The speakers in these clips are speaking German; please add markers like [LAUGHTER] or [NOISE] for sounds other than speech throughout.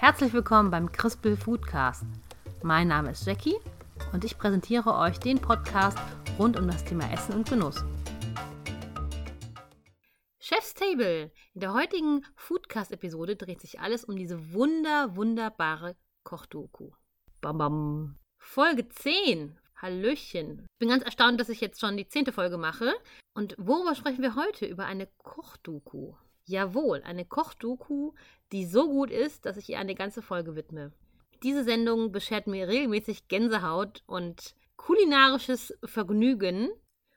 Herzlich willkommen beim Crispel Foodcast. Mein Name ist Jackie und ich präsentiere euch den Podcast rund um das Thema Essen und Genuss. Chef's Table. In der heutigen Foodcast-Episode dreht sich alles um diese wunder, wunderbare Kochdoku. Bam, bam. Folge 10. Hallöchen. Ich bin ganz erstaunt, dass ich jetzt schon die zehnte Folge mache. Und worüber sprechen wir heute? Über eine Kochdoku. Jawohl, eine Kochdoku, die so gut ist, dass ich ihr eine ganze Folge widme. Diese Sendung beschert mir regelmäßig Gänsehaut und kulinarisches Vergnügen.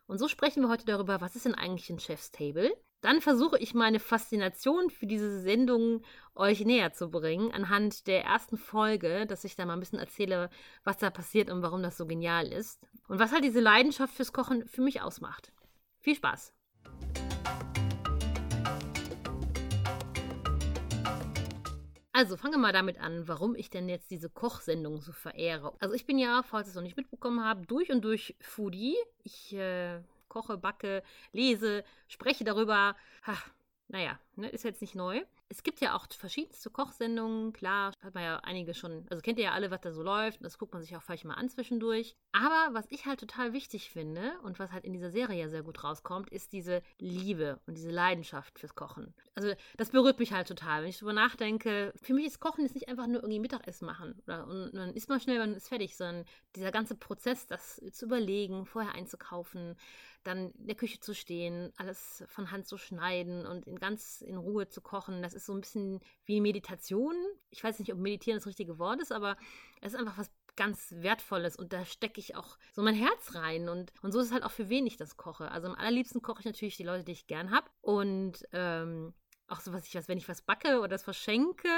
Und so sprechen wir heute darüber, was ist denn eigentlich ein Chef's Table? Dann versuche ich meine Faszination für diese Sendung euch näher zu bringen, anhand der ersten Folge, dass ich da mal ein bisschen erzähle, was da passiert und warum das so genial ist. Und was halt diese Leidenschaft fürs Kochen für mich ausmacht. Viel Spaß! Also fangen wir mal damit an, warum ich denn jetzt diese Kochsendung so verehre. Also ich bin ja, falls ihr es noch nicht mitbekommen habt, durch und durch Foodie. Ich äh, koche, backe, lese, spreche darüber. Ha, naja, ne, ist jetzt nicht neu. Es gibt ja auch verschiedenste Kochsendungen, klar, hat man ja einige schon, also kennt ihr ja alle, was da so läuft, das guckt man sich auch vielleicht mal an zwischendurch. Aber was ich halt total wichtig finde und was halt in dieser Serie ja sehr gut rauskommt, ist diese Liebe und diese Leidenschaft fürs Kochen. Also das berührt mich halt total, wenn ich darüber nachdenke. Für mich ist Kochen ist nicht einfach nur irgendwie Mittagessen machen oder und dann isst man schnell, man ist fertig, sondern dieser ganze Prozess, das zu überlegen, vorher einzukaufen, dann in der Küche zu stehen, alles von Hand zu schneiden und in ganz in Ruhe zu kochen. Das ist so ein bisschen wie Meditation. Ich weiß nicht, ob Meditieren das richtige Wort ist, aber es ist einfach was ganz Wertvolles und da stecke ich auch so mein Herz rein und, und so ist es halt auch für wen ich das koche. Also am allerliebsten koche ich natürlich die Leute, die ich gern habe und ähm, auch so was ich was, wenn ich was backe oder das verschenke,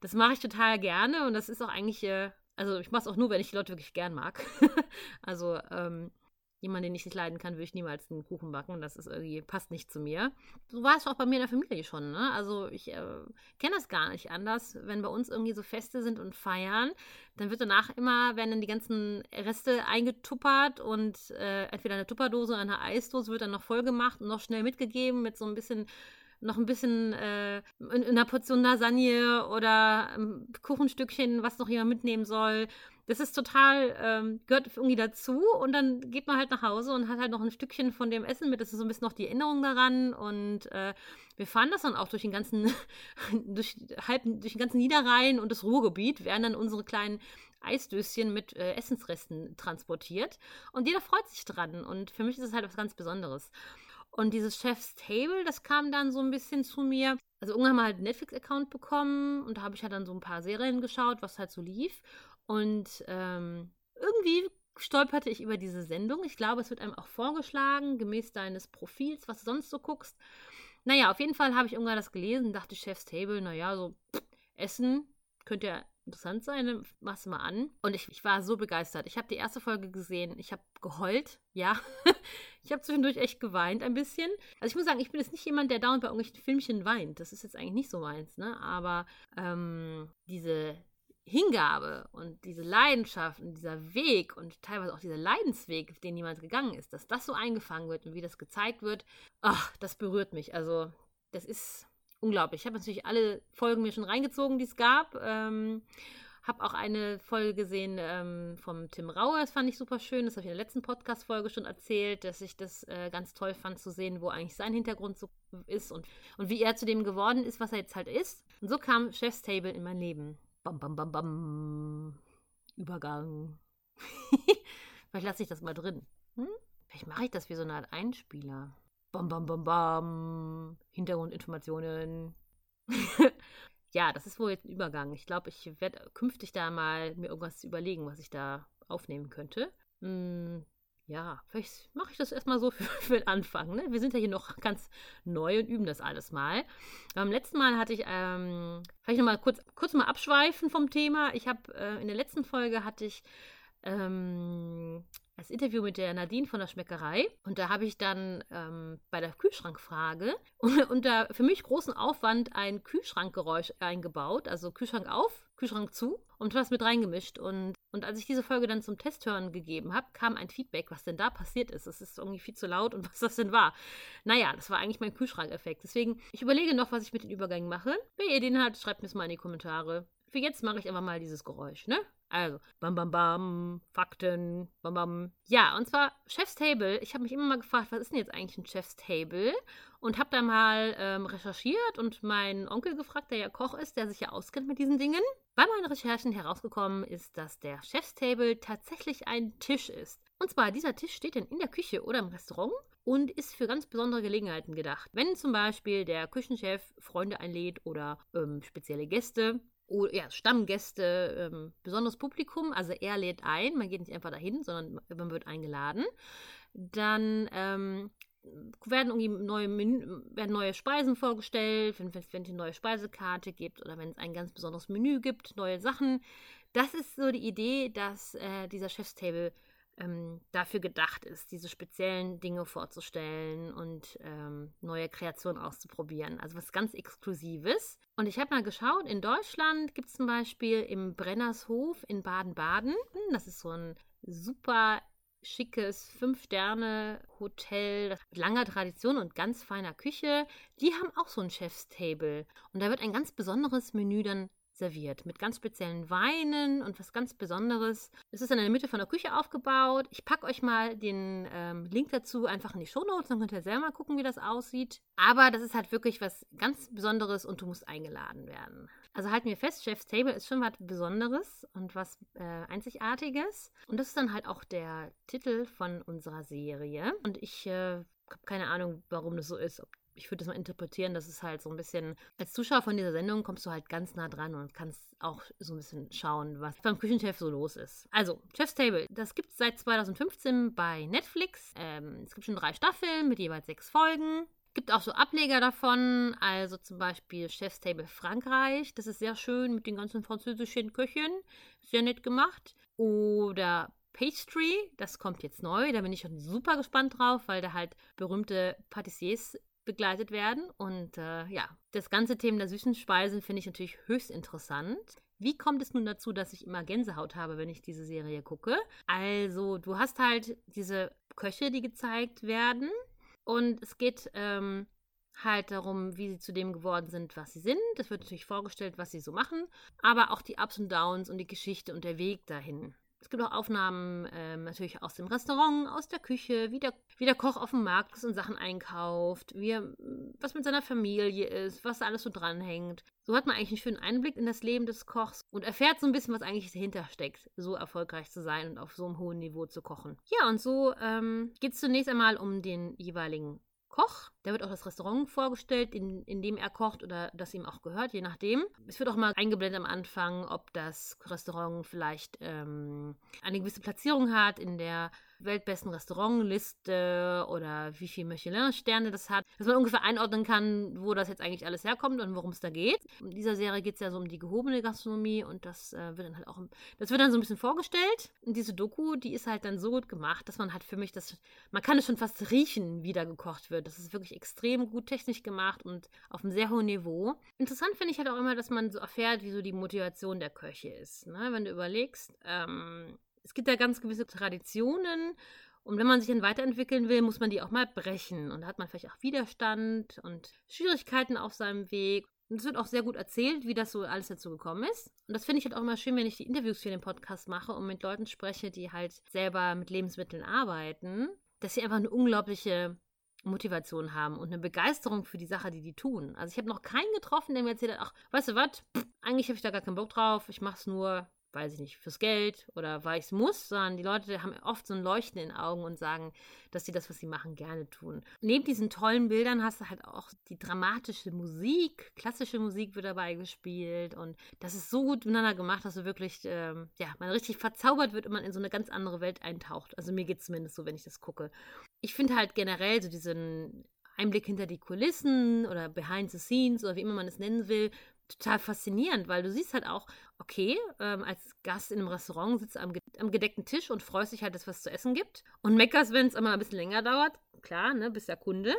das mache ich total gerne und das ist auch eigentlich, äh, also ich mache es auch nur, wenn ich die Leute wirklich gern mag. [LAUGHS] also ähm, jemand, den ich nicht leiden kann, würde ich niemals einen Kuchen backen. Das ist irgendwie, passt nicht zu mir. So war es auch bei mir in der Familie schon. Ne? Also ich äh, kenne das gar nicht anders. Wenn bei uns irgendwie so Feste sind und feiern, dann wird danach immer, werden dann die ganzen Reste eingetuppert und äh, entweder eine Tupperdose oder eine Eisdose wird dann noch voll gemacht und noch schnell mitgegeben mit so ein bisschen noch ein bisschen äh, in, einer Portion Lasagne oder ein Kuchenstückchen, was noch jemand mitnehmen soll. Das ist total, ähm, gehört irgendwie dazu und dann geht man halt nach Hause und hat halt noch ein Stückchen von dem Essen mit. Das ist so ein bisschen noch die Erinnerung daran und äh, wir fahren das dann auch durch den ganzen, [LAUGHS] durch, halb, durch den ganzen Niederrhein und das Ruhrgebiet, werden dann unsere kleinen Eisdöschen mit äh, Essensresten transportiert und jeder freut sich dran und für mich ist es halt was ganz Besonderes. Und dieses Chef's Table, das kam dann so ein bisschen zu mir. Also irgendwann wir halt einen Netflix-Account bekommen und da habe ich halt dann so ein paar Serien geschaut, was halt so lief. Und ähm, irgendwie stolperte ich über diese Sendung. Ich glaube, es wird einem auch vorgeschlagen, gemäß deines Profils, was du sonst so guckst. Naja, auf jeden Fall habe ich irgendwann das gelesen, dachte Chef's Table, naja, so pff, Essen könnte ja interessant sein, du mal an. Und ich, ich war so begeistert. Ich habe die erste Folge gesehen, ich habe geheult, ja. [LAUGHS] ich habe zwischendurch echt geweint ein bisschen. Also ich muss sagen, ich bin jetzt nicht jemand, der dauernd bei irgendwelchen Filmchen weint. Das ist jetzt eigentlich nicht so meins, ne? Aber ähm, diese Hingabe und diese Leidenschaft und dieser Weg und teilweise auch dieser Leidensweg, den jemand gegangen ist, dass das so eingefangen wird und wie das gezeigt wird, ach, das berührt mich. Also, das ist unglaublich. Ich habe natürlich alle Folgen mir schon reingezogen, die es gab. Ähm, habe auch eine Folge gesehen ähm, vom Tim Rauer, das fand ich super schön. Das habe ich in der letzten Podcast-Folge schon erzählt, dass ich das äh, ganz toll fand zu sehen, wo eigentlich sein Hintergrund so ist und, und wie er zu dem geworden ist, was er jetzt halt ist. Und so kam Chef's Table in mein Leben. Bam, bam, bam, bam. Übergang. [LAUGHS] Vielleicht lasse ich das mal drin. Hm? Vielleicht mache ich das wie so eine Art Einspieler. Bam, bam, bam, bam. Hintergrundinformationen. [LAUGHS] ja, das ist wohl jetzt ein Übergang. Ich glaube, ich werde künftig da mal mir irgendwas überlegen, was ich da aufnehmen könnte. Hm, ja, vielleicht mache ich das erstmal so [LAUGHS] für, für den Anfang. Ne? Wir sind ja hier noch ganz neu und üben das alles mal. Beim letzten Mal hatte ich, ähm, vielleicht nochmal kurz, kurz mal abschweifen vom Thema. Ich habe äh, in der letzten Folge hatte ich ähm, das Interview mit der Nadine von der Schmeckerei. Und da habe ich dann ähm, bei der Kühlschrankfrage [LAUGHS] unter für mich großen Aufwand ein Kühlschrankgeräusch eingebaut. Also Kühlschrank auf, Kühlschrank zu und was mit reingemischt. Und, und als ich diese Folge dann zum Testhören gegeben habe, kam ein Feedback, was denn da passiert ist. Es ist irgendwie viel zu laut und [LAUGHS] was das denn war. Naja, das war eigentlich mein Kühlschrankeffekt. Deswegen, ich überlege noch, was ich mit den Übergängen mache. Wenn ihr den habt, schreibt mir es mal in die Kommentare für jetzt mache ich einfach mal dieses Geräusch, ne? Also, bam, bam, bam, Fakten, bam, bam. Ja, und zwar Chef's Table. Ich habe mich immer mal gefragt, was ist denn jetzt eigentlich ein Chef's Table? Und habe da mal ähm, recherchiert und meinen Onkel gefragt, der ja Koch ist, der sich ja auskennt mit diesen Dingen. Bei meinen Recherchen herausgekommen ist, dass der Chef's Table tatsächlich ein Tisch ist. Und zwar, dieser Tisch steht dann in der Küche oder im Restaurant und ist für ganz besondere Gelegenheiten gedacht. Wenn zum Beispiel der Küchenchef Freunde einlädt oder ähm, spezielle Gäste, ja, Stammgäste, ähm, besonderes Publikum, also er lädt ein, man geht nicht einfach dahin, sondern man wird eingeladen. Dann ähm, werden irgendwie neue, Menü, werden neue Speisen vorgestellt, wenn es eine neue Speisekarte gibt oder wenn es ein ganz besonderes Menü gibt, neue Sachen. Das ist so die Idee, dass äh, dieser Chefstable ähm, dafür gedacht ist, diese speziellen Dinge vorzustellen und ähm, neue Kreationen auszuprobieren. Also was ganz Exklusives. Und ich habe mal geschaut, in Deutschland gibt es zum Beispiel im Brennershof in Baden-Baden, das ist so ein super schickes Fünf-Sterne-Hotel mit langer Tradition und ganz feiner Küche. Die haben auch so ein Chefstable. Und da wird ein ganz besonderes Menü dann serviert mit ganz speziellen Weinen und was ganz Besonderes. Es ist in der Mitte von der Küche aufgebaut. Ich packe euch mal den ähm, Link dazu einfach in die Shownotes, dann könnt ihr selber mal gucken, wie das aussieht. Aber das ist halt wirklich was ganz Besonderes und du musst eingeladen werden. Also halten wir fest, Chef's Table ist schon was Besonderes und was äh, Einzigartiges. Und das ist dann halt auch der Titel von unserer Serie. Und ich äh, habe keine Ahnung, warum das so ist. Ob ich würde das mal interpretieren, dass es halt so ein bisschen, als Zuschauer von dieser Sendung kommst du halt ganz nah dran und kannst auch so ein bisschen schauen, was beim Küchenchef so los ist. Also, Chef's Table, das gibt es seit 2015 bei Netflix. Ähm, es gibt schon drei Staffeln mit jeweils sechs Folgen. Gibt auch so Ableger davon, also zum Beispiel Chef's Table Frankreich. Das ist sehr schön mit den ganzen französischen Köchen. Sehr nett gemacht. Oder Pastry, das kommt jetzt neu. Da bin ich schon super gespannt drauf, weil da halt berühmte Patissiers begleitet werden. Und äh, ja, das ganze Thema der süßen Speisen finde ich natürlich höchst interessant. Wie kommt es nun dazu, dass ich immer Gänsehaut habe, wenn ich diese Serie gucke? Also, du hast halt diese Köche, die gezeigt werden. Und es geht ähm, halt darum, wie sie zu dem geworden sind, was sie sind. Es wird natürlich vorgestellt, was sie so machen, aber auch die Ups und Downs und die Geschichte und der Weg dahin. Es gibt auch Aufnahmen ähm, natürlich aus dem Restaurant, aus der Küche, wie der, wie der Koch auf dem Markt ist und Sachen einkauft, wie er, was mit seiner Familie ist, was da alles so dranhängt. So hat man eigentlich einen schönen Einblick in das Leben des Kochs und erfährt so ein bisschen, was eigentlich dahinter steckt, so erfolgreich zu sein und auf so einem hohen Niveau zu kochen. Ja, und so ähm, geht es zunächst einmal um den jeweiligen Koch. Da wird auch das Restaurant vorgestellt, in, in dem er kocht oder das ihm auch gehört, je nachdem. Es wird auch mal eingeblendet am Anfang, ob das Restaurant vielleicht ähm, eine gewisse Platzierung hat in der weltbesten Restaurantliste oder wie viele Michelin-Sterne das hat, dass man ungefähr einordnen kann, wo das jetzt eigentlich alles herkommt und worum es da geht. In dieser Serie geht es ja so um die gehobene Gastronomie und das äh, wird dann halt auch, das wird dann so ein bisschen vorgestellt. Und diese Doku, die ist halt dann so gut gemacht, dass man halt für mich das, man kann es schon fast riechen, wie da gekocht wird. Das ist wirklich extrem gut technisch gemacht und auf einem sehr hohen Niveau. Interessant finde ich halt auch immer, dass man so erfährt, wie so die Motivation der Köche ist. Ne? Wenn du überlegst, ähm, es gibt da ganz gewisse Traditionen und wenn man sich dann weiterentwickeln will, muss man die auch mal brechen. Und da hat man vielleicht auch Widerstand und Schwierigkeiten auf seinem Weg. Und es wird auch sehr gut erzählt, wie das so alles dazu gekommen ist. Und das finde ich halt auch immer schön, wenn ich die Interviews für den Podcast mache und mit Leuten spreche, die halt selber mit Lebensmitteln arbeiten, dass sie einfach eine unglaubliche Motivation haben und eine Begeisterung für die Sache, die die tun. Also ich habe noch keinen getroffen, der mir erzählt hat, ach, weißt du was, eigentlich habe ich da gar keinen Bock drauf, ich mache es nur, weiß ich nicht, fürs Geld oder weil ich es muss, sondern die Leute haben oft so ein Leuchten in den Augen und sagen, dass sie das, was sie machen, gerne tun. Neben diesen tollen Bildern hast du halt auch die dramatische Musik, klassische Musik wird dabei gespielt und das ist so gut miteinander gemacht, dass du wirklich, ähm, ja, man richtig verzaubert wird und man in so eine ganz andere Welt eintaucht. Also mir geht es zumindest so, wenn ich das gucke. Ich finde halt generell so diesen Einblick hinter die Kulissen oder behind the scenes oder wie immer man es nennen will, total faszinierend, weil du siehst halt auch, okay, ähm, als Gast in einem Restaurant sitzt am, am gedeckten Tisch und freust dich halt, dass es was zu essen gibt und meckerst, wenn es immer ein bisschen länger dauert. Klar, ne, bist ja Kunde.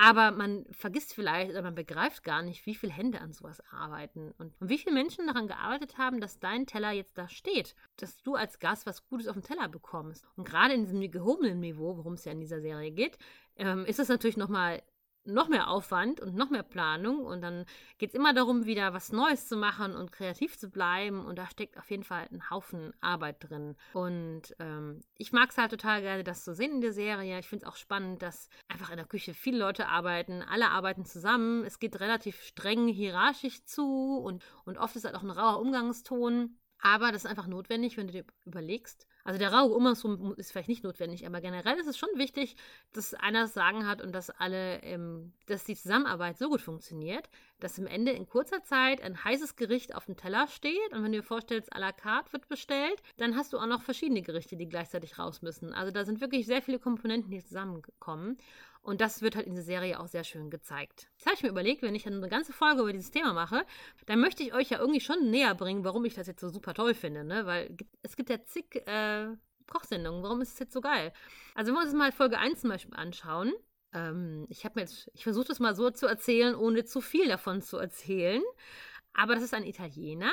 Aber man vergisst vielleicht oder man begreift gar nicht, wie viele Hände an sowas arbeiten und, wie viele Menschen daran gearbeitet haben, dass dein Teller jetzt da steht. Dass du als Gast was Gutes auf dem Teller bekommst. Und gerade in diesem gehobenen Niveau, worum es ja in dieser Serie geht, ähm, ist es natürlich nochmal noch mehr Aufwand und noch mehr Planung und dann geht es immer darum, wieder was Neues zu machen und kreativ zu bleiben und da steckt auf jeden Fall ein Haufen Arbeit drin. Und ähm, ich mag es halt total gerne, das zu sehen in der Serie. Ich finde es auch spannend, dass einfach in der Küche viele Leute arbeiten, alle arbeiten zusammen. Es geht relativ streng hierarchisch zu und, und oft ist halt auch ein rauer Umgangston. Aber das ist einfach notwendig, wenn du dir überlegst. Also der raue Umgangston ist vielleicht nicht notwendig, aber generell ist es schon wichtig, dass einer das Sagen hat und dass alle, ähm, dass die Zusammenarbeit so gut funktioniert, dass am Ende in kurzer Zeit ein heißes Gericht auf dem Teller steht und wenn du dir vorstellst, à la carte wird bestellt, dann hast du auch noch verschiedene Gerichte, die gleichzeitig raus müssen. Also da sind wirklich sehr viele Komponenten, die zusammenkommen. Und das wird halt in der Serie auch sehr schön gezeigt. Jetzt habe ich mir überlegt, wenn ich eine ganze Folge über dieses Thema mache, dann möchte ich euch ja irgendwie schon näher bringen, warum ich das jetzt so super toll finde. Ne? Weil es gibt ja zig äh, Kochsendungen. Warum ist es jetzt so geil? Also, wenn wir uns mal Folge 1 zum Beispiel anschauen, ähm, ich habe mir jetzt, ich versuche das mal so zu erzählen, ohne zu viel davon zu erzählen. Aber das ist ein Italiener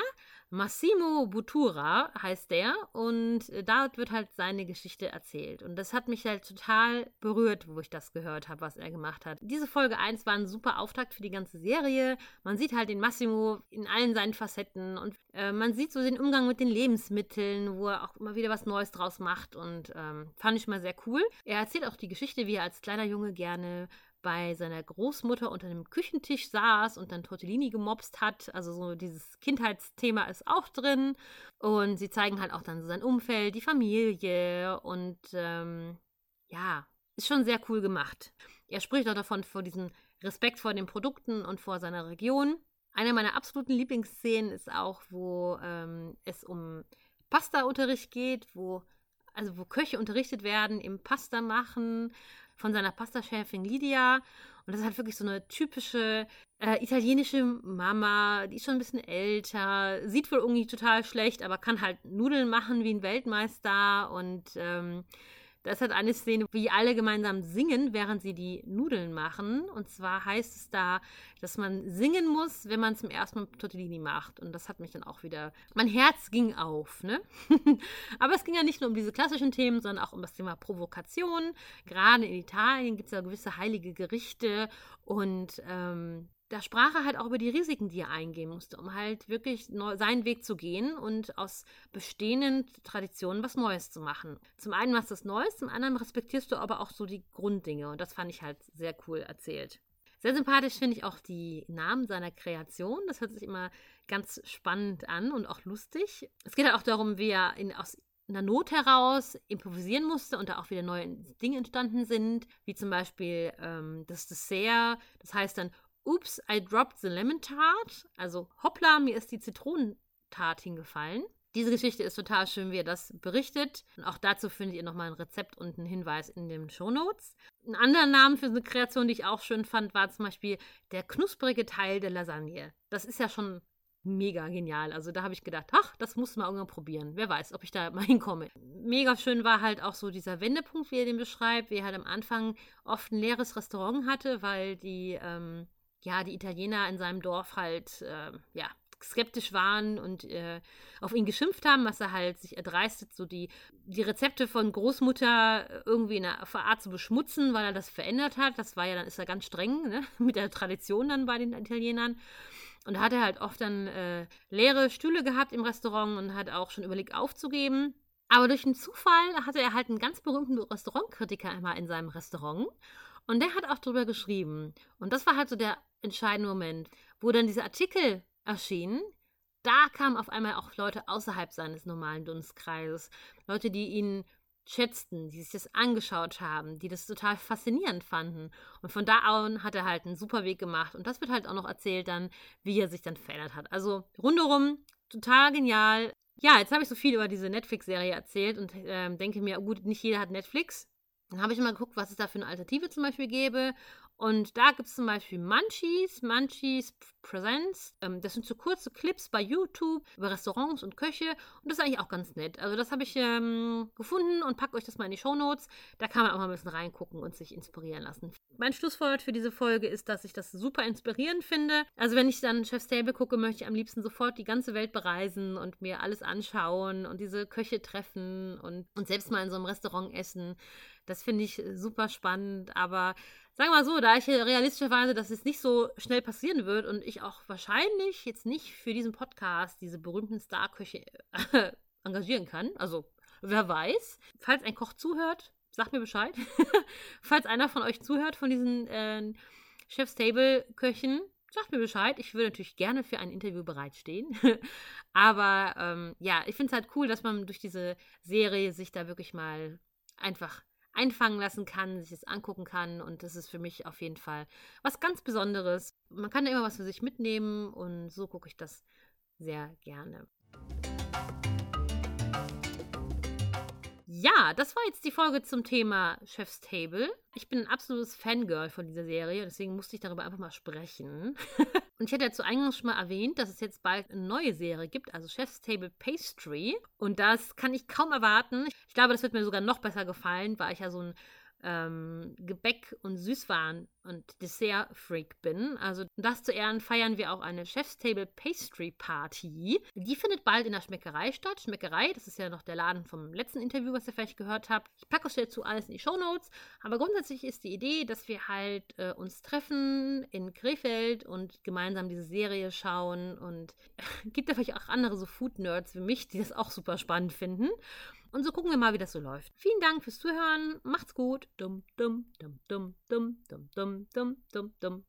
Massimo Butura heißt der und äh, da wird halt seine Geschichte erzählt. Und das hat mich halt total berührt, wo ich das gehört habe, was er gemacht hat. Diese Folge 1 war ein super Auftakt für die ganze Serie. Man sieht halt den Massimo in allen seinen Facetten und äh, man sieht so den Umgang mit den Lebensmitteln, wo er auch immer wieder was Neues draus macht und ähm, fand ich mal sehr cool. Er erzählt auch die Geschichte, wie er als kleiner Junge gerne bei seiner Großmutter unter dem Küchentisch saß und dann Tortellini gemobst hat. Also so dieses Kindheitsthema ist auch drin. Und sie zeigen halt auch dann so sein Umfeld, die Familie und ähm, ja, ist schon sehr cool gemacht. Er spricht auch davon vor diesem Respekt vor den Produkten und vor seiner Region. Eine meiner absoluten Lieblingsszenen ist auch, wo ähm, es um Pasta-Unterricht geht, wo also wo Köche unterrichtet werden im Pasta machen von seiner Pastachefin Lydia. Und das ist halt wirklich so eine typische äh, italienische Mama, die ist schon ein bisschen älter, sieht wohl irgendwie total schlecht, aber kann halt Nudeln machen wie ein Weltmeister und ähm, da ist halt eine Szene, wie alle gemeinsam singen, während sie die Nudeln machen. Und zwar heißt es da, dass man singen muss, wenn man zum ersten Mal Tortellini macht. Und das hat mich dann auch wieder. Mein Herz ging auf, ne? [LAUGHS] Aber es ging ja nicht nur um diese klassischen Themen, sondern auch um das Thema Provokation. Gerade in Italien gibt es ja gewisse heilige Gerichte und ähm, da sprach er halt auch über die Risiken, die er eingehen musste, um halt wirklich neu, seinen Weg zu gehen und aus bestehenden Traditionen was Neues zu machen. Zum einen machst du das Neues, zum anderen respektierst du aber auch so die Grunddinge und das fand ich halt sehr cool erzählt. Sehr sympathisch finde ich auch die Namen seiner Kreation. Das hört sich immer ganz spannend an und auch lustig. Es geht halt auch darum, wie er in, aus einer Not heraus improvisieren musste und da auch wieder neue Dinge entstanden sind, wie zum Beispiel ähm, das Dessert. Das heißt dann Oops, I dropped the lemon tart. Also, hoppla, mir ist die Zitronentart hingefallen. Diese Geschichte ist total schön, wie er das berichtet. Und auch dazu findet ihr nochmal ein Rezept und einen Hinweis in den Shownotes. Ein anderer Name für eine Kreation, die ich auch schön fand, war zum Beispiel der knusprige Teil der Lasagne. Das ist ja schon mega genial. Also da habe ich gedacht, ach, das muss man irgendwann probieren. Wer weiß, ob ich da mal [LAUGHS] hinkomme. Mega schön war halt auch so dieser Wendepunkt, wie er den beschreibt, wie er halt am Anfang oft ein leeres Restaurant hatte, weil die ähm, ja, die Italiener in seinem Dorf halt, äh, ja, skeptisch waren und äh, auf ihn geschimpft haben, was er halt sich erdreistet, so die, die Rezepte von Großmutter irgendwie in einer Art zu beschmutzen, weil er das verändert hat. Das war ja dann, ist er ganz streng, ne? [LAUGHS] mit der Tradition dann bei den Italienern. Und da hat er halt oft dann äh, leere Stühle gehabt im Restaurant und hat auch schon überlegt aufzugeben. Aber durch einen Zufall hatte er halt einen ganz berühmten Restaurantkritiker einmal in seinem Restaurant. Und der hat auch drüber geschrieben. Und das war halt so der entscheidende Moment, wo dann diese Artikel erschienen. Da kamen auf einmal auch Leute außerhalb seines normalen Dunstkreises. Leute, die ihn schätzten, die sich das angeschaut haben, die das total faszinierend fanden. Und von da an hat er halt einen super Weg gemacht. Und das wird halt auch noch erzählt dann, wie er sich dann verändert hat. Also rundherum total genial. Ja, jetzt habe ich so viel über diese Netflix-Serie erzählt und äh, denke mir, gut, nicht jeder hat Netflix. Dann habe ich mal geguckt, was es da für eine Alternative zum Beispiel gäbe. Und da gibt es zum Beispiel Munchies, Munchies Presents. Ähm, das sind so kurze Clips bei YouTube über Restaurants und Köche und das ist eigentlich auch ganz nett. Also das habe ich ähm, gefunden und packe euch das mal in die Show Notes. Da kann man auch mal ein bisschen reingucken und sich inspirieren lassen. Mein Schlusswort für diese Folge ist, dass ich das super inspirierend finde. Also wenn ich dann Chef's Table gucke, möchte ich am liebsten sofort die ganze Welt bereisen und mir alles anschauen und diese Köche treffen und, und selbst mal in so einem Restaurant essen. Das finde ich super spannend, aber sagen wir mal so, da ich realistischerweise, dass es nicht so schnell passieren wird und ich auch wahrscheinlich jetzt nicht für diesen Podcast diese berühmten Starköche äh, engagieren kann, also wer weiß, falls ein Koch zuhört, sagt mir Bescheid. [LAUGHS] falls einer von euch zuhört, von diesen äh, Chef's Table Köchen, sagt mir Bescheid. Ich würde natürlich gerne für ein Interview bereitstehen. [LAUGHS] Aber ähm, ja, ich finde es halt cool, dass man durch diese Serie sich da wirklich mal einfach einfangen lassen kann, sich das angucken kann. Und das ist für mich auf jeden Fall was ganz Besonderes. Man kann da immer was für sich mitnehmen und so gucke ich das sehr gerne. Ja, das war jetzt die Folge zum Thema Chef's Table. Ich bin ein absolutes Fangirl von dieser Serie, deswegen musste ich darüber einfach mal sprechen. [LAUGHS] und ich hatte ja zu Eingangs schon mal erwähnt, dass es jetzt bald eine neue Serie gibt, also Chef's Table Pastry. Und das kann ich kaum erwarten. Ich glaube, das wird mir sogar noch besser gefallen, weil ich ja so ein ähm, Gebäck- und Süßwaren- und Dessert-Freak bin. Also das zu Ehren feiern wir auch eine Chef's Table Pastry Party. Die findet bald in der Schmeckerei statt. Schmeckerei, das ist ja noch der Laden vom letzten Interview, was ihr vielleicht gehört habt. Ich packe euch dazu alles in die Show Notes. Aber grundsätzlich ist die Idee, dass wir halt äh, uns treffen in Krefeld und gemeinsam diese Serie schauen. Und [LAUGHS] gibt da vielleicht auch andere so Food-Nerds wie mich, die das auch super spannend finden. Und so gucken wir mal, wie das so läuft. Vielen Dank fürs Zuhören. Macht's gut. Dum, dum, dum, dum, dum, dum, dum, dum, dum, dum.